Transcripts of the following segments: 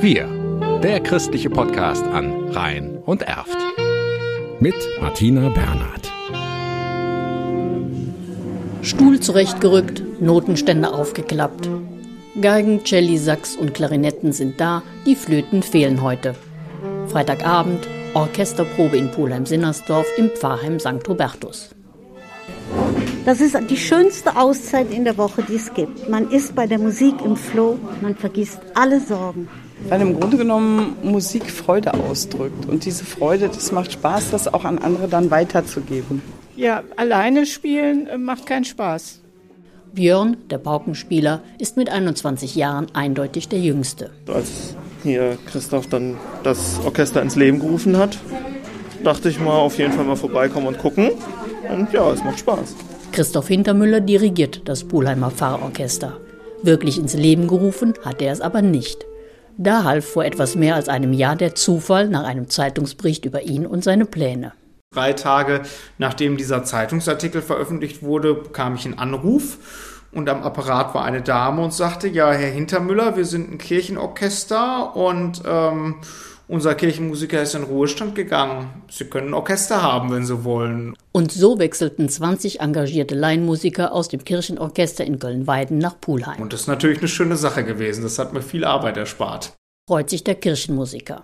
Wir, der christliche Podcast an Rhein und Erft. Mit Martina Bernhard. Stuhl zurechtgerückt, Notenständer aufgeklappt. Geigen, Celli, Sax und Klarinetten sind da, die Flöten fehlen heute. Freitagabend, Orchesterprobe in Pulheim-Sinnersdorf im Pfarrheim St. Hubertus. Das ist die schönste Auszeit in der Woche, die es gibt. Man ist bei der Musik im Flow, man vergisst alle Sorgen. Weil im Grunde genommen Musik Freude ausdrückt. Und diese Freude, das macht Spaß, das auch an andere dann weiterzugeben. Ja, alleine spielen äh, macht keinen Spaß. Björn, der Paukenspieler, ist mit 21 Jahren eindeutig der Jüngste. Als hier Christoph dann das Orchester ins Leben gerufen hat, dachte ich mal auf jeden Fall mal vorbeikommen und gucken. Und ja, es macht Spaß. Christoph Hintermüller dirigiert das Pulheimer Pfarrorchester. Wirklich ins Leben gerufen hat er es aber nicht. Da half vor etwas mehr als einem Jahr der Zufall nach einem Zeitungsbericht über ihn und seine Pläne. Drei Tage nachdem dieser Zeitungsartikel veröffentlicht wurde, bekam ich einen Anruf und am Apparat war eine Dame und sagte, ja, Herr Hintermüller, wir sind ein Kirchenorchester und ähm, unser Kirchenmusiker ist in Ruhestand gegangen. Sie können Orchester haben, wenn Sie wollen. Und so wechselten 20 engagierte Laienmusiker aus dem Kirchenorchester in Köln-Weiden nach Pulheim. Und das ist natürlich eine schöne Sache gewesen. Das hat mir viel Arbeit erspart. Freut sich der Kirchenmusiker.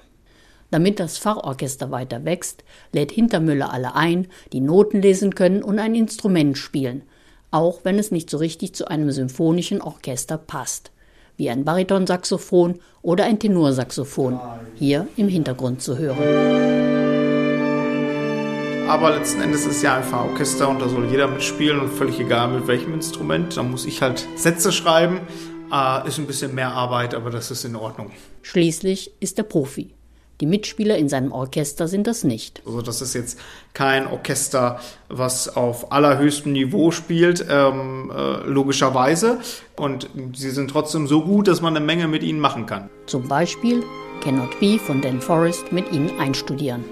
Damit das Pfarrorchester weiter wächst, lädt Hintermüller alle ein, die Noten lesen können und ein Instrument spielen, auch wenn es nicht so richtig zu einem symphonischen Orchester passt, wie ein Baritonsaxophon oder ein Tenorsaxophon, hier im Hintergrund zu hören. Aber letzten Endes ist es ja ein Pfarrorchester und da soll jeder mitspielen und völlig egal mit welchem Instrument. Da muss ich halt Sätze schreiben. Äh, ist ein bisschen mehr Arbeit, aber das ist in Ordnung. Schließlich ist er Profi. Die Mitspieler in seinem Orchester sind das nicht. Also das ist jetzt kein Orchester, was auf allerhöchstem Niveau spielt, ähm, äh, logischerweise. Und sie sind trotzdem so gut, dass man eine Menge mit ihnen machen kann. Zum Beispiel Cannot Be von Dan Forrest mit ihnen einstudieren.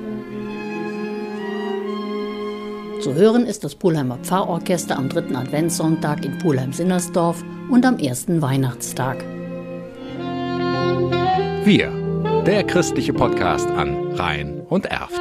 Zu hören ist das Pulheimer Pfarrorchester am dritten Adventssonntag in Pulheim-Sinnersdorf und am ersten Weihnachtstag. Wir, der christliche Podcast an Rhein und Erft.